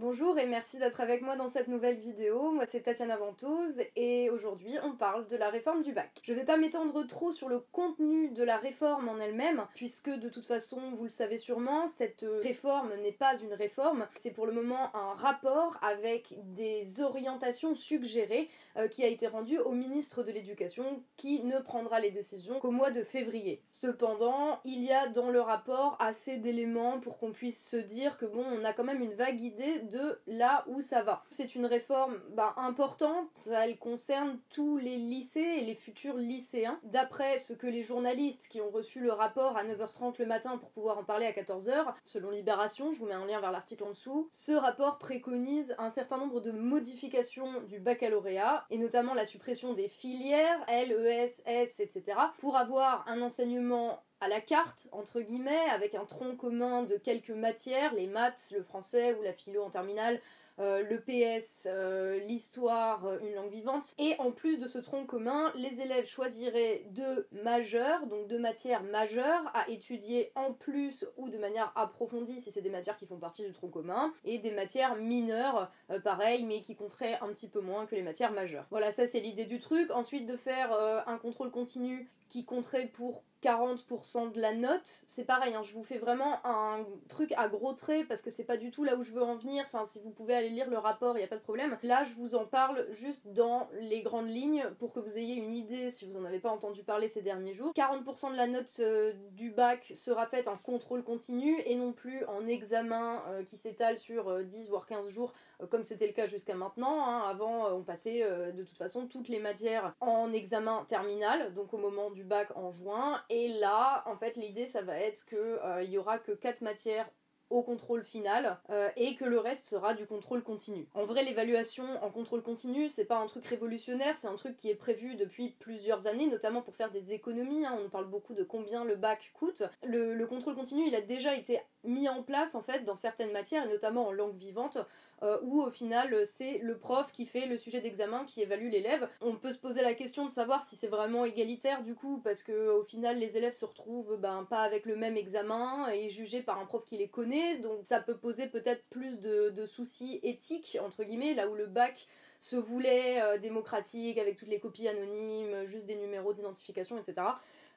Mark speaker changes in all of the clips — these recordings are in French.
Speaker 1: Bonjour et merci d'être avec moi dans cette nouvelle vidéo. Moi c'est Tatiana Ventose et aujourd'hui on parle de la réforme du bac. Je vais pas m'étendre trop sur le contenu de la réforme en elle-même puisque de toute façon vous le savez sûrement cette réforme n'est pas une réforme, c'est pour le moment un rapport avec des orientations suggérées euh, qui a été rendu au ministre de l'Éducation qui ne prendra les décisions qu'au mois de février. Cependant il y a dans le rapport assez d'éléments pour qu'on puisse se dire que bon on a quand même une vague idée de là où ça va. C'est une réforme bah, importante, elle concerne tous les lycées et les futurs lycéens. D'après ce que les journalistes qui ont reçu le rapport à 9h30 le matin pour pouvoir en parler à 14h, selon Libération, je vous mets un lien vers l'article en dessous, ce rapport préconise un certain nombre de modifications du baccalauréat, et notamment la suppression des filières, L, E, S, S, etc., pour avoir un enseignement à la carte, entre guillemets, avec un tronc commun de quelques matières, les maths, le français ou la philo en terminale, euh, le PS, euh, l'histoire, euh, une langue vivante. Et en plus de ce tronc commun, les élèves choisiraient deux majeurs, donc deux matières majeures à étudier en plus ou de manière approfondie si c'est des matières qui font partie du tronc commun, et des matières mineures, pareil, mais qui compteraient un petit peu moins que les matières majeures. Voilà, ça c'est l'idée du truc. Ensuite, de faire un contrôle continu qui compterait pour 40% de la note. C'est pareil, hein, je vous fais vraiment un truc à gros traits parce que c'est pas du tout là où je veux en venir. Enfin, si vous pouvez aller lire le rapport, il n'y a pas de problème. Là, je vous en parle juste dans les grandes lignes pour que vous ayez une idée si vous en avez pas entendu parler ces derniers jours. 40% de la note euh, du bac sera faite en contrôle continu et non plus en examen euh, qui s'étale sur 10 euh, voire 15 jours comme c'était le cas jusqu'à maintenant. Hein. Avant, on passait de toute façon toutes les matières en examen terminal, donc au moment du bac en juin et là, en fait, l'idée, ça va être qu'il euh, y aura que 4 matières au contrôle final euh, et que le reste sera du contrôle continu. En vrai, l'évaluation en contrôle continu, c'est pas un truc révolutionnaire, c'est un truc qui est prévu depuis plusieurs années, notamment pour faire des économies. Hein. On parle beaucoup de combien le bac coûte. Le, le, contrôle continu, il a déjà été mis en place en fait dans certaines matières et notamment en langue vivante euh, où au final c'est le prof qui fait le sujet d'examen qui évalue l'élève. On peut se poser la question de savoir si c'est vraiment égalitaire du coup parce que au final les élèves se retrouvent ben pas avec le même examen et jugés par un prof qui les connaît donc ça peut poser peut-être plus de, soucis éthiques entre guillemets là où le bac se voulait euh, démocratique avec toutes les copies anonymes, juste des numéros d'identification, etc.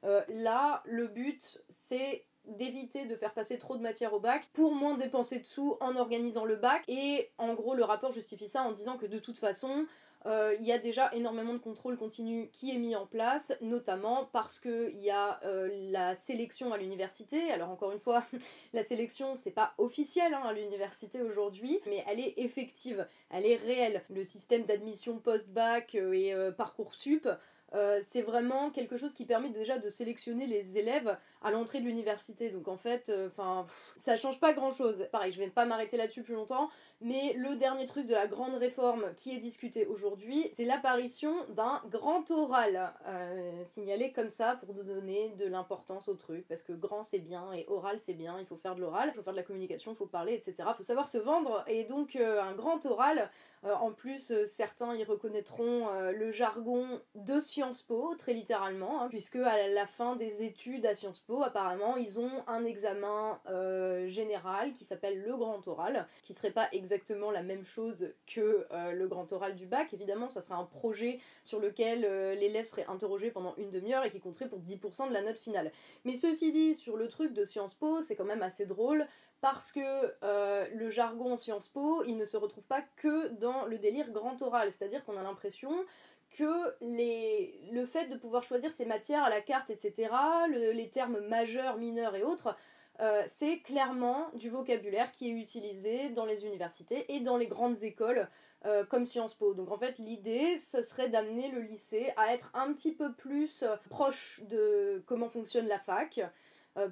Speaker 1: Euh, là, le but, c'est d'éviter de faire passer trop de matière au bac pour moins dépenser de sous en organisant le bac et en gros le rapport justifie ça en disant que de toute façon euh, il y a déjà énormément de contrôle continu qui est mis en place, notamment parce qu'il y a euh, la sélection à l'université. Alors encore une fois, la sélection c'est pas officiel hein, à l'université aujourd'hui, mais elle est effective, elle est réelle. Le système d'admission post-bac euh, et parcours sup c'est vraiment quelque chose qui permet déjà de sélectionner les élèves à l'entrée de l'université. Donc en fait, euh, enfin, ça change pas grand chose. Pareil, je vais pas m'arrêter là-dessus plus longtemps, mais le dernier truc de la grande réforme qui est discuté aujourd'hui, c'est l'apparition d'un grand oral, euh, signalé comme ça pour donner de l'importance au truc, parce que grand c'est bien et oral c'est bien, il faut faire de l'oral, il faut faire de la communication, il faut parler, etc. Il faut savoir se vendre, et donc un grand oral, en plus certains y reconnaîtront le jargon de science Sciences Po, très littéralement, hein, puisque à la fin des études à Sciences Po, apparemment, ils ont un examen euh, général qui s'appelle le grand oral, qui serait pas exactement la même chose que euh, le grand oral du bac. Évidemment, ça serait un projet sur lequel euh, l'élève serait interrogé pendant une demi-heure et qui compterait pour 10% de la note finale. Mais ceci dit, sur le truc de Sciences Po, c'est quand même assez drôle parce que le jargon Sciences Po, il ne se retrouve pas que dans le délire grand oral, c'est-à-dire qu'on a l'impression que les, le fait de pouvoir choisir ses matières à la carte, etc., les termes majeurs, mineurs et autres, euh, c'est clairement du vocabulaire qui est utilisé dans les universités et dans les grandes écoles euh, comme Sciences Po. Donc en fait l'idée ce serait d'amener le lycée à être un petit peu plus euh, proche de comment fonctionne la fac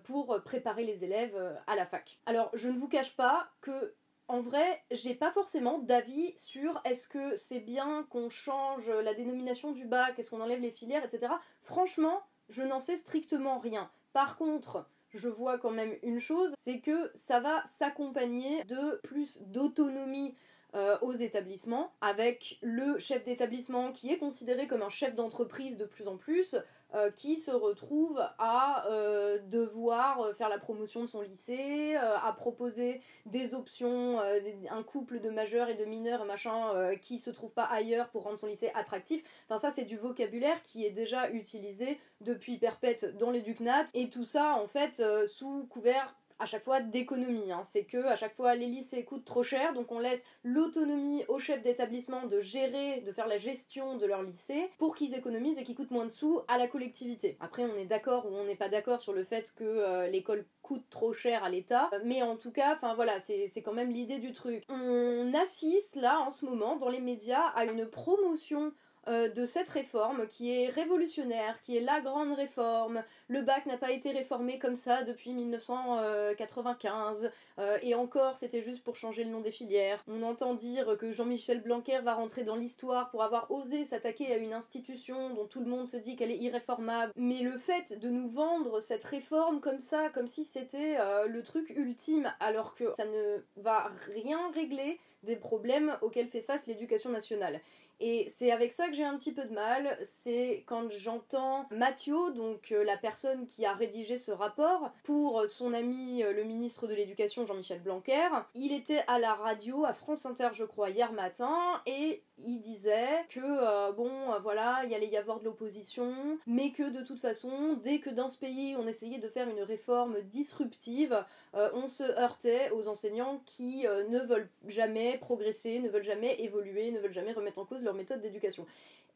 Speaker 1: pour préparer les élèves à la fac. Alors je ne vous cache pas que en vrai, j'ai pas forcément d'avis sur est-ce que c'est bien qu'on change la dénomination du bac, est-ce qu'on enlève les filières, etc. Franchement, je n'en sais strictement rien. Par contre, je vois quand même une chose, c'est que ça va s'accompagner de plus d'autonomie euh, aux établissements, avec le chef d'établissement qui est considéré comme un chef d'entreprise de plus en plus, euh, qui se retrouve à euh, devoir faire la promotion de son lycée, à proposer des options, un couple de majeurs et de mineurs, machin, qui se trouve pas ailleurs pour rendre son lycée attractif. Enfin, ça, c'est du vocabulaire qui est déjà utilisé depuis perpète dans l'éducnat, et tout ça, en fait, sous couvert à chaque fois d'économie. Hein. C'est que à chaque fois les lycées coûtent trop cher, donc on laisse l'autonomie aux chefs d'établissement de gérer, de faire la gestion de leur lycée pour qu'ils économisent et qu'ils coûtent moins de sous à la collectivité. Après, on est d'accord ou on n'est pas d'accord sur le fait que euh, l'école coûte trop cher à l'État, mais en tout cas, enfin voilà, c'est quand même l'idée du truc. On assiste là en ce moment dans les médias à une promotion euh, de cette réforme qui est révolutionnaire, qui est la grande réforme. Le bac n'a pas été réformé comme ça depuis 1995, euh, et encore c'était juste pour changer le nom des filières. On entend dire que Jean-Michel Blanquer va rentrer dans l'histoire pour avoir osé s'attaquer à une institution dont tout le monde se dit qu'elle est irréformable. Mais le fait de nous vendre cette réforme comme ça, comme si c'était euh, le truc ultime, alors que ça ne va rien régler des problèmes auxquels fait face l'éducation nationale. Et c'est avec ça que j'ai un petit peu de mal, c'est quand j'entends Mathieu, donc euh, la personne qui a rédigé ce rapport, pour son ami euh, le ministre de l'Éducation Jean-Michel Blanquer. Il était à la radio, à France Inter je crois, hier matin, et il disait que euh, bon voilà, il allait y avoir de l'opposition, mais que de toute façon, dès que dans ce pays on essayait de faire une réforme disruptive, on se heurtait aux enseignants qui ne veulent jamais progresser, ne veulent jamais évoluer, ne veulent jamais remettre en cause leur méthode d'éducation.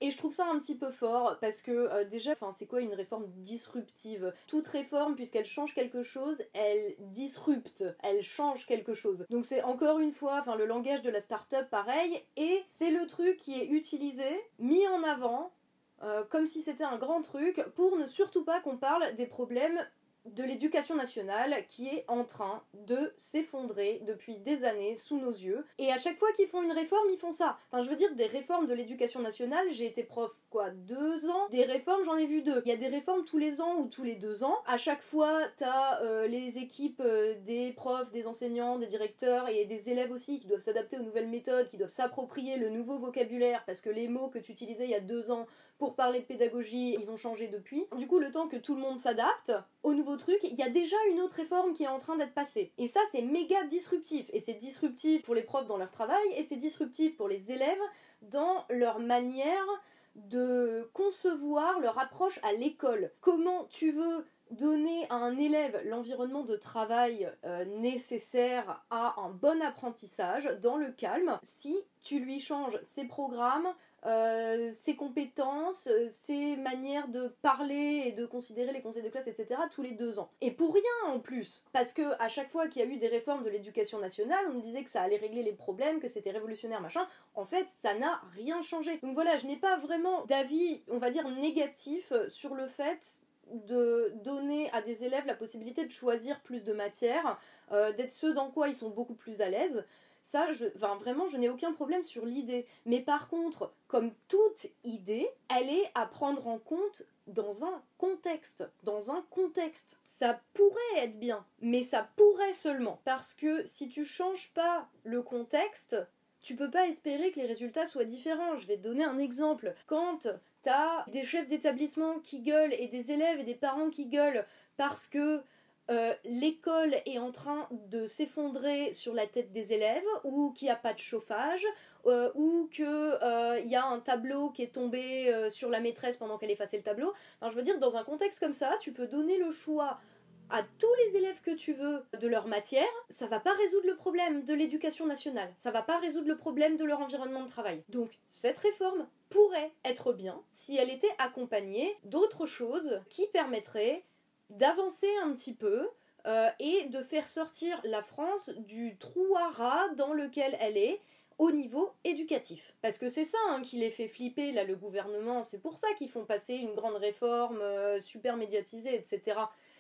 Speaker 1: Et je trouve ça un petit peu fort parce que euh, déjà, c'est quoi une réforme disruptive? Toute réforme, puisqu'elle change quelque chose, elle disrupte, elle change quelque chose. Donc c'est encore une fois, le langage de la start-up, pareil, et c'est le truc qui est utilisé, mis en avant, euh, comme si c'était un grand truc, pour ne surtout pas qu'on parle des problèmes de l'éducation nationale qui est en train de s'effondrer depuis des années sous nos yeux. Et à chaque fois qu'ils font une réforme, ils font ça. Enfin, je veux dire, des réformes de l'éducation nationale, j'ai été prof, quoi, deux ans. Des réformes, j'en ai vu deux. Il y a des réformes tous les ans ou tous les deux ans. À chaque fois, t'as euh, les équipes euh, des profs, des enseignants, des directeurs et des élèves aussi qui doivent s'adapter aux nouvelles méthodes, qui doivent s'approprier le nouveau vocabulaire parce que les mots que tu utilisais il y a deux ans pour parler de pédagogie, ils ont changé depuis. Du coup, le temps que tout le monde s'adapte au nouveau truc, il y a déjà une autre réforme qui est en train d'être passée. Et ça, c'est méga disruptif. Et c'est disruptif pour les profs dans leur travail, et c'est disruptif pour les élèves dans leur manière de concevoir leur approche à l'école. Comment tu veux donner à un élève l'environnement de travail euh, nécessaire à un bon apprentissage dans le calme si tu lui changes ses programmes, euh, ses compétences, euh, ses manières de parler et de considérer les conseils de classe, etc. tous les deux ans. Et pour rien en plus, parce que à chaque fois qu'il y a eu des réformes de l'éducation nationale, on nous disait que ça allait régler les problèmes, que c'était révolutionnaire, machin. En fait, ça n'a rien changé. Donc voilà, je n'ai pas vraiment d'avis, on va dire, négatif sur le fait de donner à des élèves la possibilité de choisir plus de matières, euh, d'être ceux dans quoi ils sont beaucoup plus à l'aise. Ça, je, vraiment, je n'ai aucun problème sur l'idée. Mais par contre, comme toute idée, elle est à prendre en compte dans un contexte. Dans un contexte. Ça pourrait être bien, mais ça pourrait seulement. Parce que si tu changes pas le contexte, tu peux pas espérer que les résultats soient différents. Je vais te donner un exemple. Quand t'as des chefs d'établissement qui gueulent et des élèves et des parents qui gueulent parce que euh, l'école est en train de s'effondrer sur la tête des élèves ou qu'il n'y a pas de chauffage euh, ou qu'il euh, y a un tableau qui est tombé sur la maîtresse pendant qu'elle effaçait le tableau. Je veux dire, dans un contexte comme ça, tu peux donner le choix à tous les élèves que tu veux de leur matière, ça va pas résoudre le problème de l'éducation nationale, ça va pas résoudre le problème de leur environnement de travail. Donc cette réforme pourrait être bien si elle était accompagnée d'autres choses qui permettraient d'avancer un petit peu euh, et de faire sortir la France du trou à rats dans lequel elle est au niveau éducatif. Parce que c'est ça hein, qui les fait flipper, là, le gouvernement. C'est pour ça qu'ils font passer une grande réforme euh, super médiatisée, etc.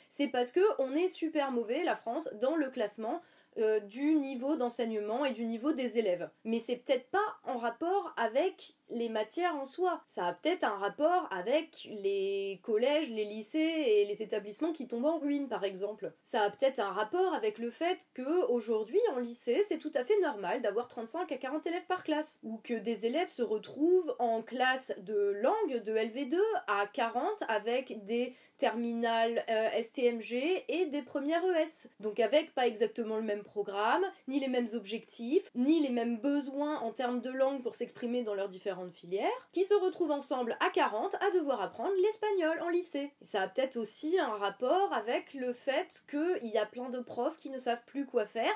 Speaker 1: C'est parce que on est super mauvais, la France, dans le classement euh, du niveau d'enseignement et du niveau des élèves. Mais c'est peut-être pas en rapport avec les matières en soi. Ça a peut-être un rapport avec les collèges, les lycées et les établissements qui tombent en ruine, par exemple. Ça a peut-être un rapport avec le fait que aujourd'hui en lycée, c'est tout à fait normal d'avoir 35 à 40 élèves par classe, ou que des élèves se retrouvent en classe de langue de LV2 à 40 avec des terminales euh, STMG et des premières ES. Donc avec pas exactement le même programme, ni les mêmes objectifs, ni les mêmes besoins en termes de langue pour s'exprimer dans leurs différentes filières, qui se retrouvent ensemble à 40 à devoir apprendre l'espagnol en lycée. Et ça a peut-être aussi un rapport avec le fait qu'il y a plein de profs qui ne savent plus quoi faire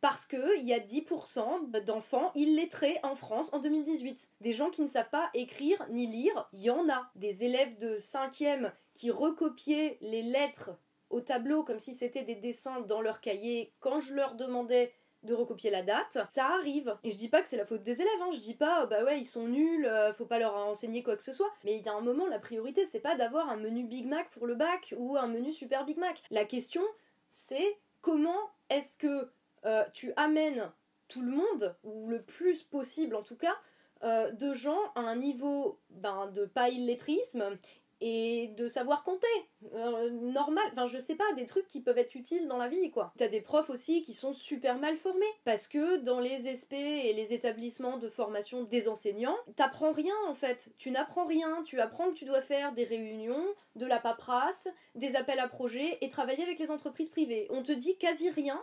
Speaker 1: parce qu'il y a 10% d'enfants illettrés en France en 2018. Des gens qui ne savent pas écrire ni lire, il y en a. Des élèves de 5e qui recopiaient les lettres au tableau comme si c'était des dessins dans leur cahier quand je leur demandais de recopier la date, ça arrive. Et je dis pas que c'est la faute des élèves, hein. je dis pas, oh bah ouais, ils sont nuls, euh, faut pas leur enseigner quoi que ce soit. Mais il y a un moment, la priorité, c'est pas d'avoir un menu Big Mac pour le bac ou un menu Super Big Mac. La question, c'est comment est-ce que euh, tu amènes tout le monde, ou le plus possible en tout cas, euh, de gens à un niveau ben, de pas illettrisme et de savoir compter. Euh, normal, enfin je sais pas, des trucs qui peuvent être utiles dans la vie quoi. T'as des profs aussi qui sont super mal formés parce que dans les SP et les établissements de formation des enseignants, t'apprends rien en fait. Tu n'apprends rien, tu apprends que tu dois faire des réunions, de la paperasse, des appels à projets et travailler avec les entreprises privées. On te dit quasi rien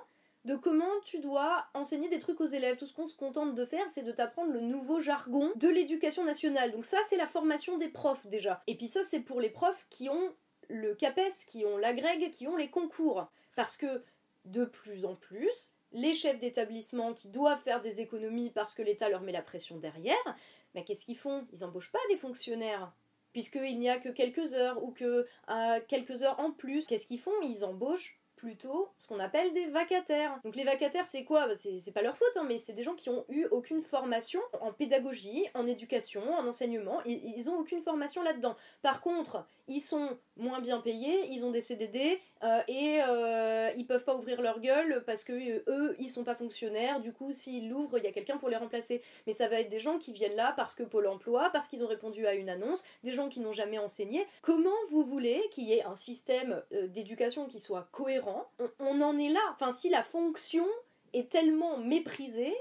Speaker 1: de comment tu dois enseigner des trucs aux élèves. Tout ce qu'on se contente de faire, c'est de t'apprendre le nouveau jargon de l'éducation nationale. Donc ça, c'est la formation des profs déjà. Et puis ça, c'est pour les profs qui ont le CAPES, qui ont l'agrég, qui ont les concours. Parce que de plus en plus, les chefs d'établissement qui doivent faire des économies parce que l'État leur met la pression derrière, mais qu'est-ce qu'ils font? Ils embauchent pas des fonctionnaires puisqu'il n'y a que quelques heures ou que euh, quelques heures en plus. Qu'est-ce qu'ils font? Ils embauchent plutôt ce qu'on appelle des vacataires. Donc les vacataires, c'est quoi? Bah, C'est pas leur faute, hein, mais c'est des gens qui ont eu aucune formation en pédagogie, en éducation, en enseignement. Ils, ils ont aucune formation là-dedans. Par contre, ils sont moins bien payés, ils ont des CDD euh, et euh, ils peuvent pas ouvrir leur gueule parce que euh, eux ils sont pas fonctionnaires. Du coup, s'ils l'ouvrent, il y a quelqu'un pour les remplacer. Mais ça va être des gens qui viennent là parce que Pôle Emploi, parce qu'ils ont répondu à une annonce, des gens qui n'ont jamais enseigné. Comment vous voulez qu'il y ait un système d'éducation qui soit cohérent? On, on en est là. Enfin, si la fonction est tellement méprisée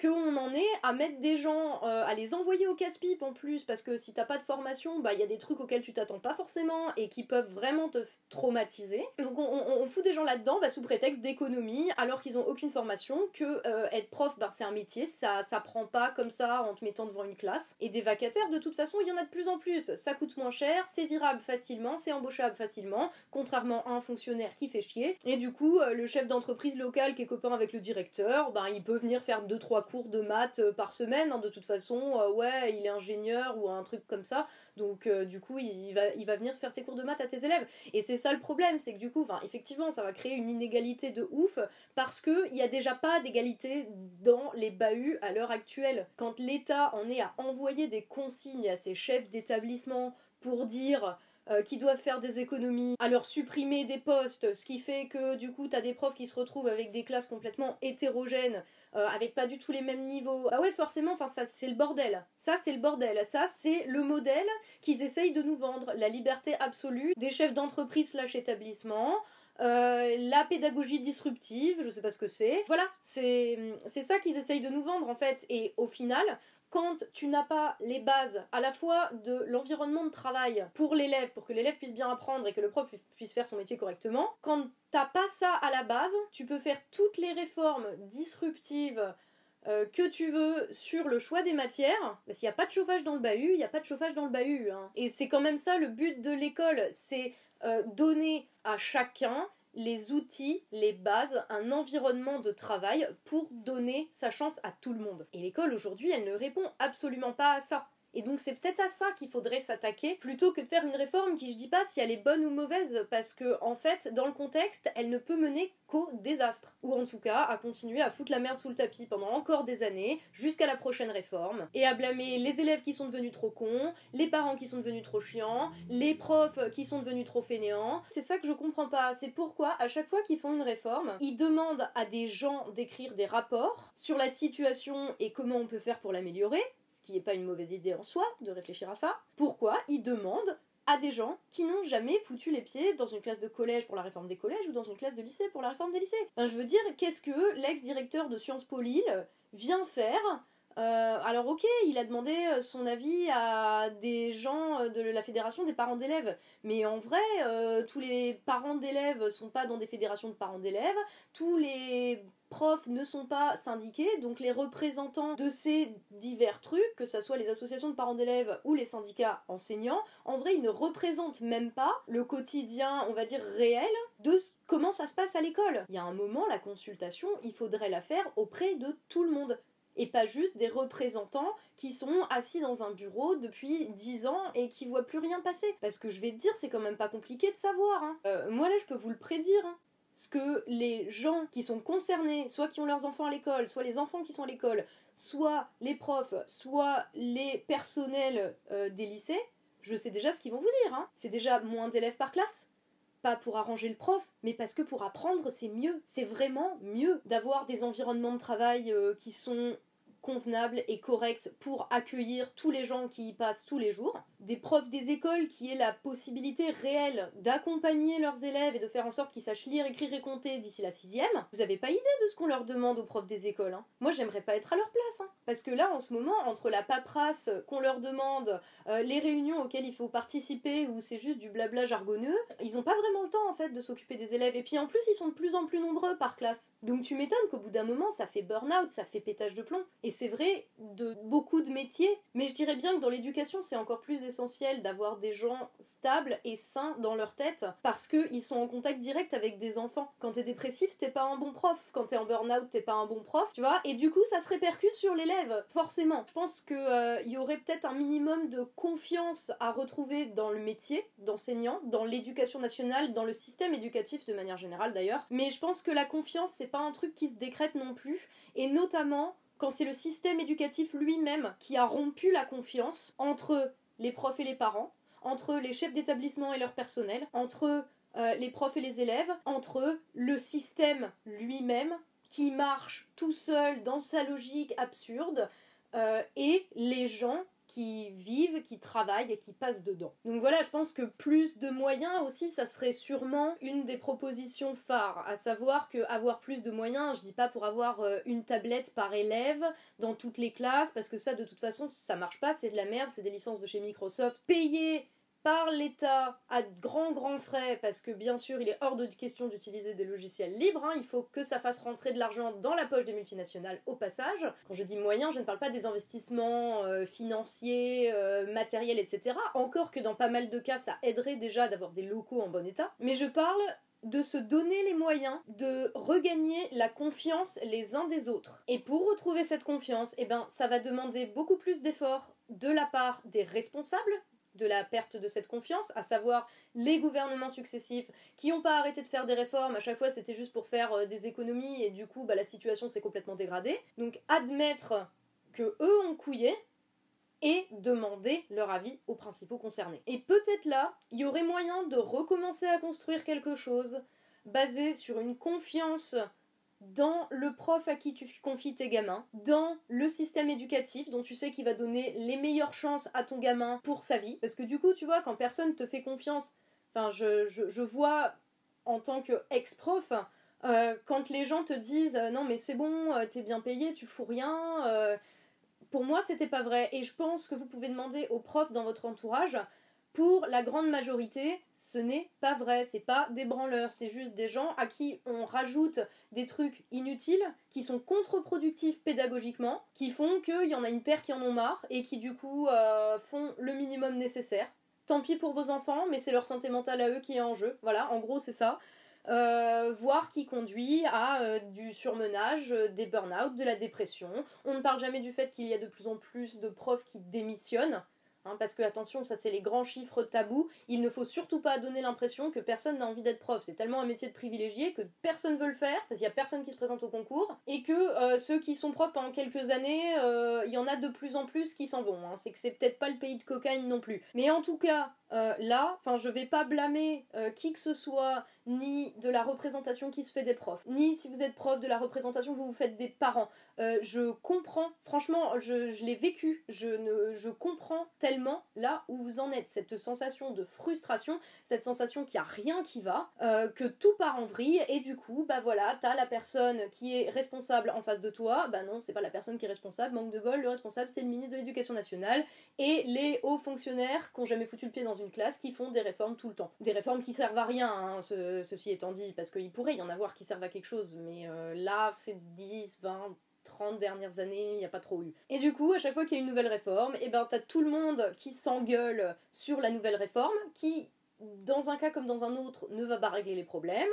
Speaker 1: qu'on en est à mettre des gens, euh, à les envoyer au casse-pipe en plus, parce que si t'as pas de formation, bah il y a des trucs auxquels tu t'attends pas forcément et qui peuvent vraiment te traumatiser. Donc on, fout des gens là-dedans bah, sous prétexte d'économie, alors qu'ils ont aucune formation, que euh, être prof, bah, c'est un métier, ça s'apprend pas comme ça en te mettant devant une classe. Et des vacataires, de toute façon, il y en a de plus en plus. Ça coûte moins cher, c'est virable facilement, c'est embauchable facilement, contrairement à un fonctionnaire qui fait chier. Et du coup, euh, le chef d'entreprise local qui est copain avec le directeur, bah, il peut venir faire 2-3 cours de maths euh, par semaine. Hein, de toute façon, euh, ouais, il est ingénieur ou un truc comme ça. Donc, euh, du coup, il va, il va venir faire tes cours de maths à tes élèves. Et c'est ça le problème, c'est que du coup, effectivement, ça va créer une inégalité de ouf parce qu'il n'y a déjà pas d'égalité dans les bahuts à l'heure actuelle. Quand l'État en est à envoyer des consignes à ses chefs d'établissement pour dire euh, qui doivent faire des économies, à leur supprimer des postes, ce qui fait que du coup t'as des profs qui se retrouvent avec des classes complètement hétérogènes, euh, avec pas du tout les mêmes niveaux. Ah ouais, forcément, enfin ça c'est le bordel. Ça c'est le bordel. Ça c'est le modèle qu'ils essayent de nous vendre. La liberté absolue des chefs d'entreprise slash établissement. Euh, la pédagogie disruptive, je sais pas ce que c'est. Voilà, c'est ça qu'ils essayent de nous vendre en fait. Et au final, quand tu n'as pas les bases à la fois de l'environnement de travail pour l'élève, pour que l'élève puisse bien apprendre et que le prof puisse faire son métier correctement, quand t'as pas ça à la base, tu peux faire toutes les réformes disruptives euh, que tu veux sur le choix des matières, qu'il n'y a pas de chauffage dans le bahut, il n'y a pas de chauffage dans le bahut. Hein. Et c'est quand même ça le but de l'école, c'est euh, donner à chacun les outils, les bases, un environnement de travail pour donner sa chance à tout le monde. Et l'école aujourd'hui, elle ne répond absolument pas à ça. Et donc c'est peut-être à ça qu'il faudrait s'attaquer plutôt que de faire une réforme qui je dis pas si elle est bonne ou mauvaise parce que en fait dans le contexte elle ne peut mener qu'au désastre ou en tout cas à continuer à foutre la merde sous le tapis pendant encore des années jusqu'à la prochaine réforme et à blâmer les élèves qui sont devenus trop cons, les parents qui sont devenus trop chiants, les profs qui sont devenus trop fainéants. C'est ça que je comprends pas, c'est pourquoi à chaque fois qu'ils font une réforme, ils demandent à des gens d'écrire des rapports sur la situation et comment on peut faire pour l'améliorer ce qui n'est pas une mauvaise idée en soi de réfléchir à ça, pourquoi ils demandent à des gens qui n'ont jamais foutu les pieds dans une classe de collège pour la réforme des collèges ou dans une classe de lycée pour la réforme des lycées? Je veux dire, qu'est-ce que l'ex-directeur de Sciences Po Lille vient faire? Euh, alors ok, il a demandé euh, son avis à des gens euh, de la fédération des parents d'élèves, mais en vrai, tous les parents d'élèves sont pas dans des fédérations de parents d'élèves, tous les profs ne sont pas syndiqués, donc les représentants de ces divers trucs, que ce soit les associations de parents d'élèves ou les syndicats enseignants, en vrai, ils ne représentent même pas le quotidien, on va dire, réel de comment ça se passe à l'école. Il y a un moment, la consultation, il faudrait la faire auprès de tout le monde et pas juste des représentants qui sont assis dans un bureau depuis 10 ans et qui voient plus rien passer. Parce que je vais te dire, c'est quand même pas compliqué de savoir. Hein. Euh, moi là, je peux vous le prédire. Hein. Ce que les gens qui sont concernés, soit qui ont leurs enfants à l'école, soit les enfants qui sont à l'école, soit les profs, soit les personnels euh, des lycées, je sais déjà ce qu'ils vont vous dire. Hein. C'est déjà moins d'élèves par classe, pas pour arranger le prof, mais parce que pour apprendre, c'est mieux. C'est vraiment mieux d'avoir des environnements de travail euh, qui sont convenables et corrects pour accueillir tous les gens qui y passent tous les jours des profs des écoles qui aient la possibilité réelle d'accompagner leurs élèves et de faire en sorte qu'ils sachent lire, écrire et compter d'ici la sixième, vous n'avez pas idée de ce qu'on leur demande aux profs des écoles. Hein. Moi, j'aimerais pas être à leur place. Hein. Parce que là, en ce moment, entre la paperasse qu'on leur demande, euh, les réunions auxquelles il faut participer, où c'est juste du blabla jargonneux, ils ont pas vraiment le temps, en fait, de s'occuper des élèves. Et puis, en plus, ils sont de plus en plus nombreux par classe. Donc, tu m'étonnes qu'au bout d'un moment, ça fait burn-out, ça fait pétage de plomb. C'est vrai de beaucoup de métiers, mais je dirais bien que dans l'éducation, c'est encore plus essentiel d'avoir des gens stables et sains dans leur tête parce qu'ils sont en contact direct avec des enfants. Quand t'es dépressif, t'es pas un bon prof. Quand t'es en burn-out, t'es pas un bon prof, tu vois. Et du coup, ça se répercute sur l'élève, forcément. Je pense qu'il euh, y aurait peut-être un minimum de confiance à retrouver dans le métier d'enseignant, dans l'éducation nationale, dans le système éducatif de manière générale d'ailleurs. Mais je pense que la confiance, c'est pas un truc qui se décrète non plus. Et notamment quand c'est le système éducatif lui-même qui a rompu la confiance entre les profs et les parents, entre les chefs d'établissement et leur personnel, entre euh, les profs et les élèves, entre le système lui-même qui marche tout seul dans sa logique absurde euh, et les gens qui vivent, qui travaillent et qui passent dedans. Donc voilà, je pense que plus de moyens aussi, ça serait sûrement une des propositions phares, à savoir que avoir plus de moyens, je dis pas pour avoir euh, une tablette par élève dans toutes les classes, parce que ça de toute façon ça marche pas, c'est de la merde, c'est des licences de chez Microsoft. Payer par l'État à grands grands frais, parce que bien sûr il est hors de question d'utiliser des logiciels libres, hein. il faut que ça fasse rentrer de l'argent dans la poche des multinationales au passage. Quand je dis moyens, je ne parle pas des investissements euh, financiers, euh, matériels, etc. Encore que dans pas mal de cas ça aiderait déjà d'avoir des locaux en bon état. Mais je parle de se donner les moyens de regagner la confiance les uns des autres. Et pour retrouver cette confiance, eh ben, ça va demander beaucoup plus d'efforts de la part des responsables de la perte de cette confiance, à savoir les gouvernements successifs qui n'ont pas arrêté de faire des réformes, à chaque fois c'était juste pour faire euh, des économies et du coup bah, la situation s'est complètement dégradée. Donc admettre que eux ont couillé et demander leur avis aux principaux concernés. Et peut-être là, il y aurait moyen de recommencer à construire quelque chose basé sur une confiance dans le prof à qui tu confies tes gamins, dans le système éducatif dont tu sais qu'il va donner les meilleures chances à ton gamin pour sa vie. Parce que du coup, tu vois, quand personne te fait confiance, enfin, je, vois en tant qu'ex-prof, euh, quand les gens te disent euh, non mais c'est bon, euh, t'es bien payé, tu fous rien, pour moi c'était pas vrai. Et je pense que vous pouvez demander aux profs dans votre entourage pour la grande majorité, ce n'est pas vrai, c'est pas des branleurs, c'est juste des gens à qui on rajoute des trucs inutiles qui sont contre-productifs pédagogiquement, qui font qu'il y en a une paire qui en ont marre et qui du coup euh, font le minimum nécessaire. Tant pis pour vos enfants, mais c'est leur santé mentale à eux qui est en jeu. Voilà, en gros c'est ça. Euh, voire qui conduit à euh, du surmenage, des burn-out, de la dépression. On ne parle jamais du fait qu'il y a de plus en plus de profs qui démissionnent Hein, parce que attention, ça c'est les grands chiffres tabous. Il ne faut surtout pas donner l'impression que personne n'a envie d'être prof. C'est tellement un métier de privilégié que personne veut le faire parce qu'il y a personne qui se présente au concours et que euh, ceux qui sont profs pendant quelques années, euh, il y en a de plus en plus qui s'en vont. Hein. C'est que c'est peut-être pas le pays de cocaïne non plus. Mais en tout cas, euh, là, enfin, je vais pas blâmer qui que ce soit ni de la représentation qui se fait des profs, ni si vous êtes prof de la représentation que vous vous faites des parents. Euh, je comprends, franchement, je, l'ai vécu, je, ne, je comprends tellement là où vous en êtes, cette sensation de frustration, cette sensation qu'il n'y a rien qui va, euh, que tout part en vrille, et du coup, bah voilà, t'as la personne qui est responsable en face de toi, bah non, c'est pas la personne qui est responsable, manque de bol, le responsable c'est le ministre de l'Éducation nationale, et les hauts fonctionnaires qui ont jamais foutu le pied dans une classe, qui font des réformes tout le temps. Des réformes qui servent à rien, hein, ceci étant dit, parce qu'il pourrait y en avoir qui servent à quelque chose, mais euh, là, c'est 10, 20, 30 dernières années, il n'y a pas trop eu. Et du coup, à chaque fois qu'il y a une nouvelle réforme, et eh ben t'as tout le monde qui s'engueule sur la nouvelle réforme, qui, dans un cas comme dans un autre, ne va pas régler les problèmes.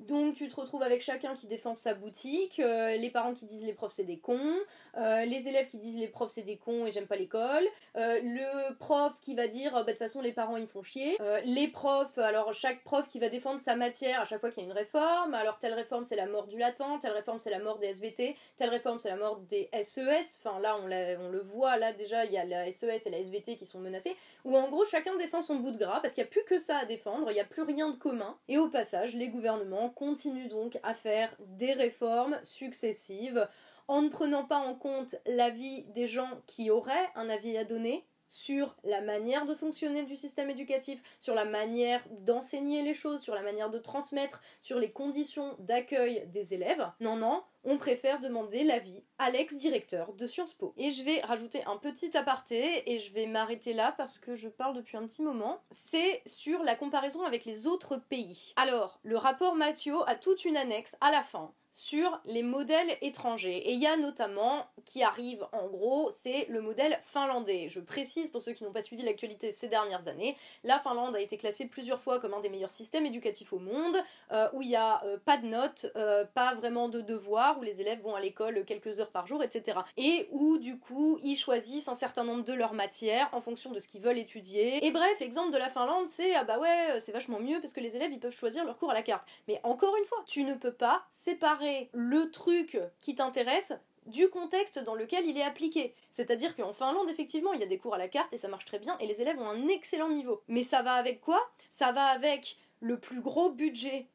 Speaker 1: Donc tu te retrouves avec chacun qui défend sa boutique, euh, les parents qui disent les profs c'est des cons, euh, les élèves qui disent les profs c'est des cons et j'aime pas l'école, euh, le prof qui va dire bah de toute façon les parents ils me font chier, les profs, alors chaque prof qui va défendre sa matière à chaque fois qu'il y a une réforme, alors telle réforme c'est la mort du latin, telle réforme c'est la mort des SVT, telle réforme c'est la mort des SES, e enfin là on, on le voit, là déjà il y a la SES e et la SVT qui sont menacées, où en gros chacun défend son bout de gras parce qu'il n'y a plus que ça à défendre, il n'y a plus rien de commun, et au passage les gouvernements continue donc à faire des réformes successives en ne prenant pas en compte l'avis des gens qui auraient un avis à donner sur la manière de fonctionner du système éducatif, sur la manière d'enseigner les choses, sur la manière de transmettre, sur les conditions d'accueil des élèves. Non, non, on préfère demander l'avis à l'ex-directeur de Sciences Po. Et je vais rajouter un petit aparté, et je vais m'arrêter là parce que je parle depuis un petit moment. C'est sur la comparaison avec les autres pays. Alors, le rapport Mathieu a toute une annexe à la fin sur les modèles étrangers. Et il y a notamment, qui arrive en gros, c'est le modèle finlandais. Je précise pour ceux qui n'ont pas suivi l'actualité ces dernières années, la Finlande a été classée plusieurs fois comme un des meilleurs systèmes éducatifs au monde, euh, où il n'y a euh, pas de notes, euh, pas vraiment de devoirs, où les élèves vont à l'école quelques heures par jour, etc. Et où du coup, ils choisissent un certain nombre de leurs matières en fonction de ce qu'ils veulent étudier. Et bref, l'exemple de la Finlande, c'est ah bah ouais, c'est vachement mieux parce que les élèves ils peuvent choisir leur cours à la carte. Mais encore une fois, tu ne peux pas séparer le truc qui t'intéresse du contexte dans lequel il est appliqué. C'est-à-dire qu'en Finlande, effectivement, il y a des cours à la carte et ça marche très bien et les élèves ont un excellent niveau. Mais ça va avec quoi? Ça va avec le plus gros budget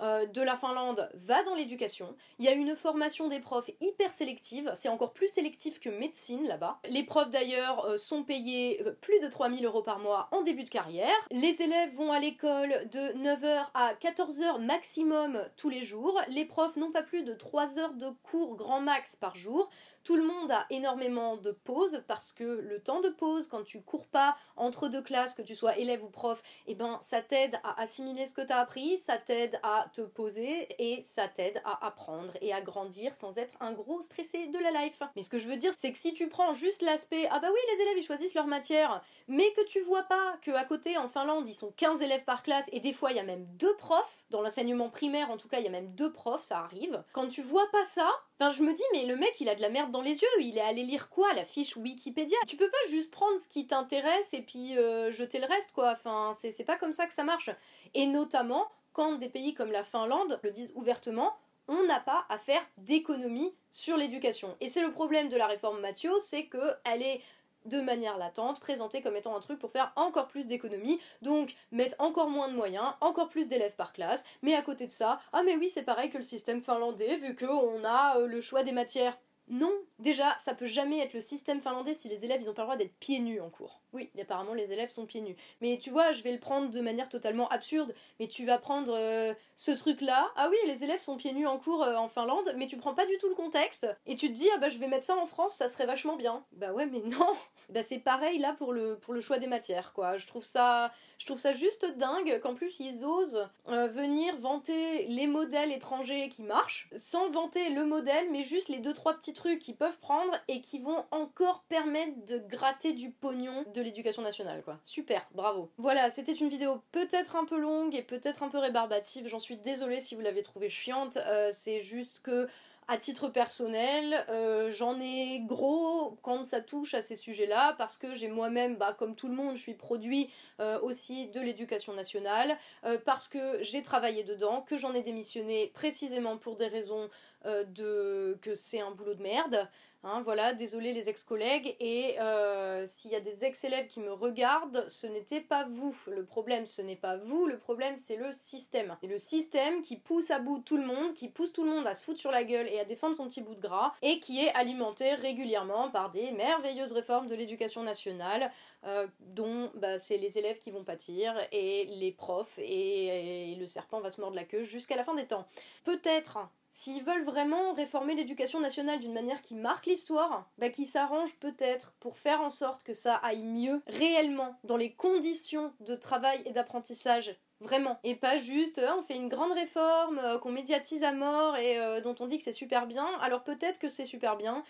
Speaker 1: euh, de la Finlande va dans l'éducation. Il y a une formation des profs hyper sélective, c'est encore plus sélectif que médecine là-bas. Les profs d'ailleurs euh, sont payés euh, plus de 3000 euros par mois en début de carrière. Les élèves vont à l'école de 9h à 14h maximum tous les jours. Les profs n'ont pas plus de 3 heures de cours grand max par jour. Tout le monde a énormément de pauses parce que le temps de pause, quand tu cours pas entre deux classes, que tu sois élève ou prof, eh ben ça t'aide à assimiler ce que tu appris, ça t'aide à te poser et ça t'aide à apprendre et à grandir sans être un gros stressé de la life. Mais ce que je veux dire, c'est que si tu prends juste l'aspect ah bah oui, les élèves ils choisissent leur matière, mais que tu vois pas que à côté en Finlande ils sont 15 élèves par classe et des fois il y a même deux profs, dans l'enseignement primaire en tout cas il y a même deux profs, ça arrive. Quand tu vois pas ça, Enfin, je me dis, mais le mec, il a de la merde dans les yeux. Il est allé lire quoi La fiche Wikipédia? Tu peux pas juste prendre ce qui t'intéresse et puis euh, jeter le reste, quoi. Enfin, c'est pas comme ça que ça marche. Et notamment, quand des pays comme la Finlande le disent ouvertement, on n'a pas à faire d'économie sur l'éducation. Et c'est le problème de la réforme Mathieu, c'est qu'elle est de manière latente, présenté comme étant un truc pour faire encore plus d'économies, donc mettre encore moins de moyens, encore plus d'élèves par classe, mais à côté de ça, ah mais oui c'est pareil que le système finlandais vu qu'on a euh, le choix des matières. Non, déjà, ça peut jamais être le système finlandais si les élèves ils ont pas le droit d'être pieds nus en cours. Oui, apparemment les élèves sont pieds nus. Mais tu vois, je vais le prendre de manière totalement absurde, mais tu vas prendre euh, ce truc-là. Ah oui, les élèves sont pieds nus en cours euh, en Finlande, mais tu prends pas du tout le contexte et tu te dis ah bah je vais mettre ça en France, ça serait vachement bien. Bah ouais, mais non. Bah c'est pareil là pour le pour le choix des matières quoi. Je trouve ça je trouve ça juste dingue qu'en plus ils osent euh, venir vanter les modèles étrangers qui marchent sans vanter le modèle mais juste les deux trois petits trucs qu'ils peuvent prendre et qui vont encore permettre de gratter du pognon de l'éducation nationale, quoi. Super, bravo. Voilà, c'était une vidéo peut-être un peu longue et peut-être un peu rébarbative. J'en suis désolée si vous l'avez trouvée chiante. Euh, c'est juste que À titre personnel, euh, j'en ai gros quand ça touche à ces sujets-là, parce que j'ai moi-même, bah, comme tout le monde, je suis produit euh, aussi de l'éducation nationale, parce que j'ai travaillé dedans, que j'en ai démissionné précisément pour des raisons de que c'est un boulot de merde. Hein, voilà, désolé les ex-collègues. Et euh, s'il y a des ex-élèves qui me regardent, ce n'était pas vous. Le problème, ce n'est pas vous. Le problème, c'est le système. Et le système qui pousse à bout tout le monde, qui pousse tout le monde à se foutre sur la gueule et à défendre son petit bout de gras, et qui est alimenté régulièrement par des merveilleuses réformes de l'éducation nationale, euh, dont bah, c'est les élèves qui vont pâtir, et les profs, et le serpent va se mordre la queue jusqu'à la fin des temps. Peut-être S'ils veulent vraiment réformer l'éducation nationale d'une manière qui marque l'histoire, bah qu'ils s'arrangent peut-être pour faire en sorte que ça aille mieux réellement dans les conditions de travail et d'apprentissage Vraiment. Et pas juste, euh, on fait une grande réforme euh, qu'on médiatise à mort et euh, dont on dit que c'est super bien. Alors peut-être que c'est super bien,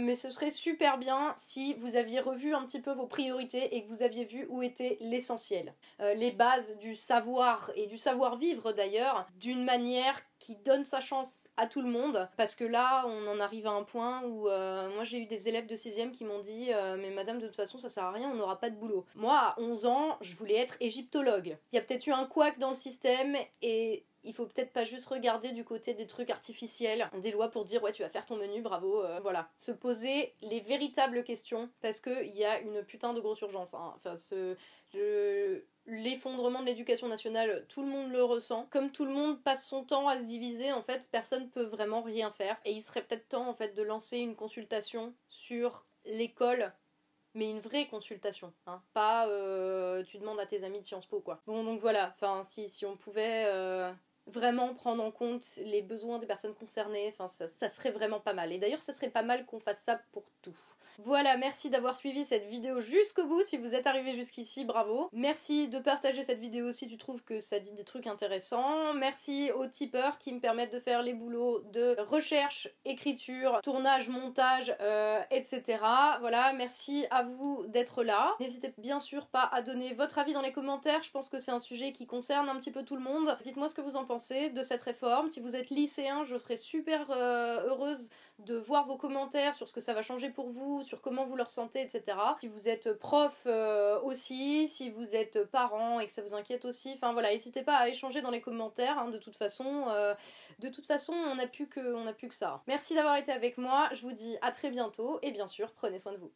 Speaker 1: mais ce serait super bien si vous aviez revu un petit peu vos priorités et que vous aviez vu où était l'essentiel. les bases du savoir et du savoir-vivre d'ailleurs, d'une manière qui donne sa chance à tout le monde parce que là on en arrive à un point où moi j'ai eu des élèves de 6ème qui m'ont dit mais madame de toute façon ça sert à rien on n'aura pas de boulot moi à 11 ans je voulais être égyptologue il y a peut-être eu un couac dans le système et il faut peut-être pas juste regarder du côté des trucs artificiels, des lois pour dire ouais tu vas faire ton menu, bravo, euh, voilà. Se poser les véritables questions parce qu'il y a une putain de grosse urgence. Hein. Enfin, ce, l'effondrement de l'éducation nationale, tout le monde le ressent. Comme tout le monde passe son temps à se diviser, en fait, personne peut vraiment rien faire. Et il serait peut-être temps en fait de lancer une consultation sur l'école mais une vraie consultation, hein. pas euh, tu demandes à tes amis de Sciences Po quoi. Bon donc voilà, enfin si, si on pouvait euh, vraiment prendre en compte les besoins des personnes concernées, enfin ça, serait vraiment pas mal. Et d'ailleurs ce serait pas mal qu'on fasse ça pour tout. Voilà, merci d'avoir suivi cette vidéo jusqu'au bout. Si vous êtes arrivé jusqu'ici, bravo. Merci de partager cette vidéo si tu trouves que ça dit des trucs intéressants. Merci aux tipeurs qui me permettent de faire les boulots de recherche, écriture, tournage, montage, euh, etc. Voilà, merci à vous d'être là. N'hésitez bien sûr pas à donner votre avis dans les commentaires. Je pense que c'est un sujet qui concerne un petit peu tout le monde. Dites-moi ce que vous en de cette réforme. Si vous êtes lycéen, je serais super euh, heureuse de voir vos commentaires sur ce que ça va changer pour vous, sur comment vous le ressentez, etc. Si vous êtes prof euh, aussi, si vous êtes parent et que ça vous inquiète aussi, enfin voilà, n'hésitez pas à échanger dans les commentaires. Hein, de toute façon, euh, de toute façon, on n'a plus que, on plus que ça. Merci d'avoir été avec moi. Je vous dis à très bientôt et bien sûr, prenez soin de vous.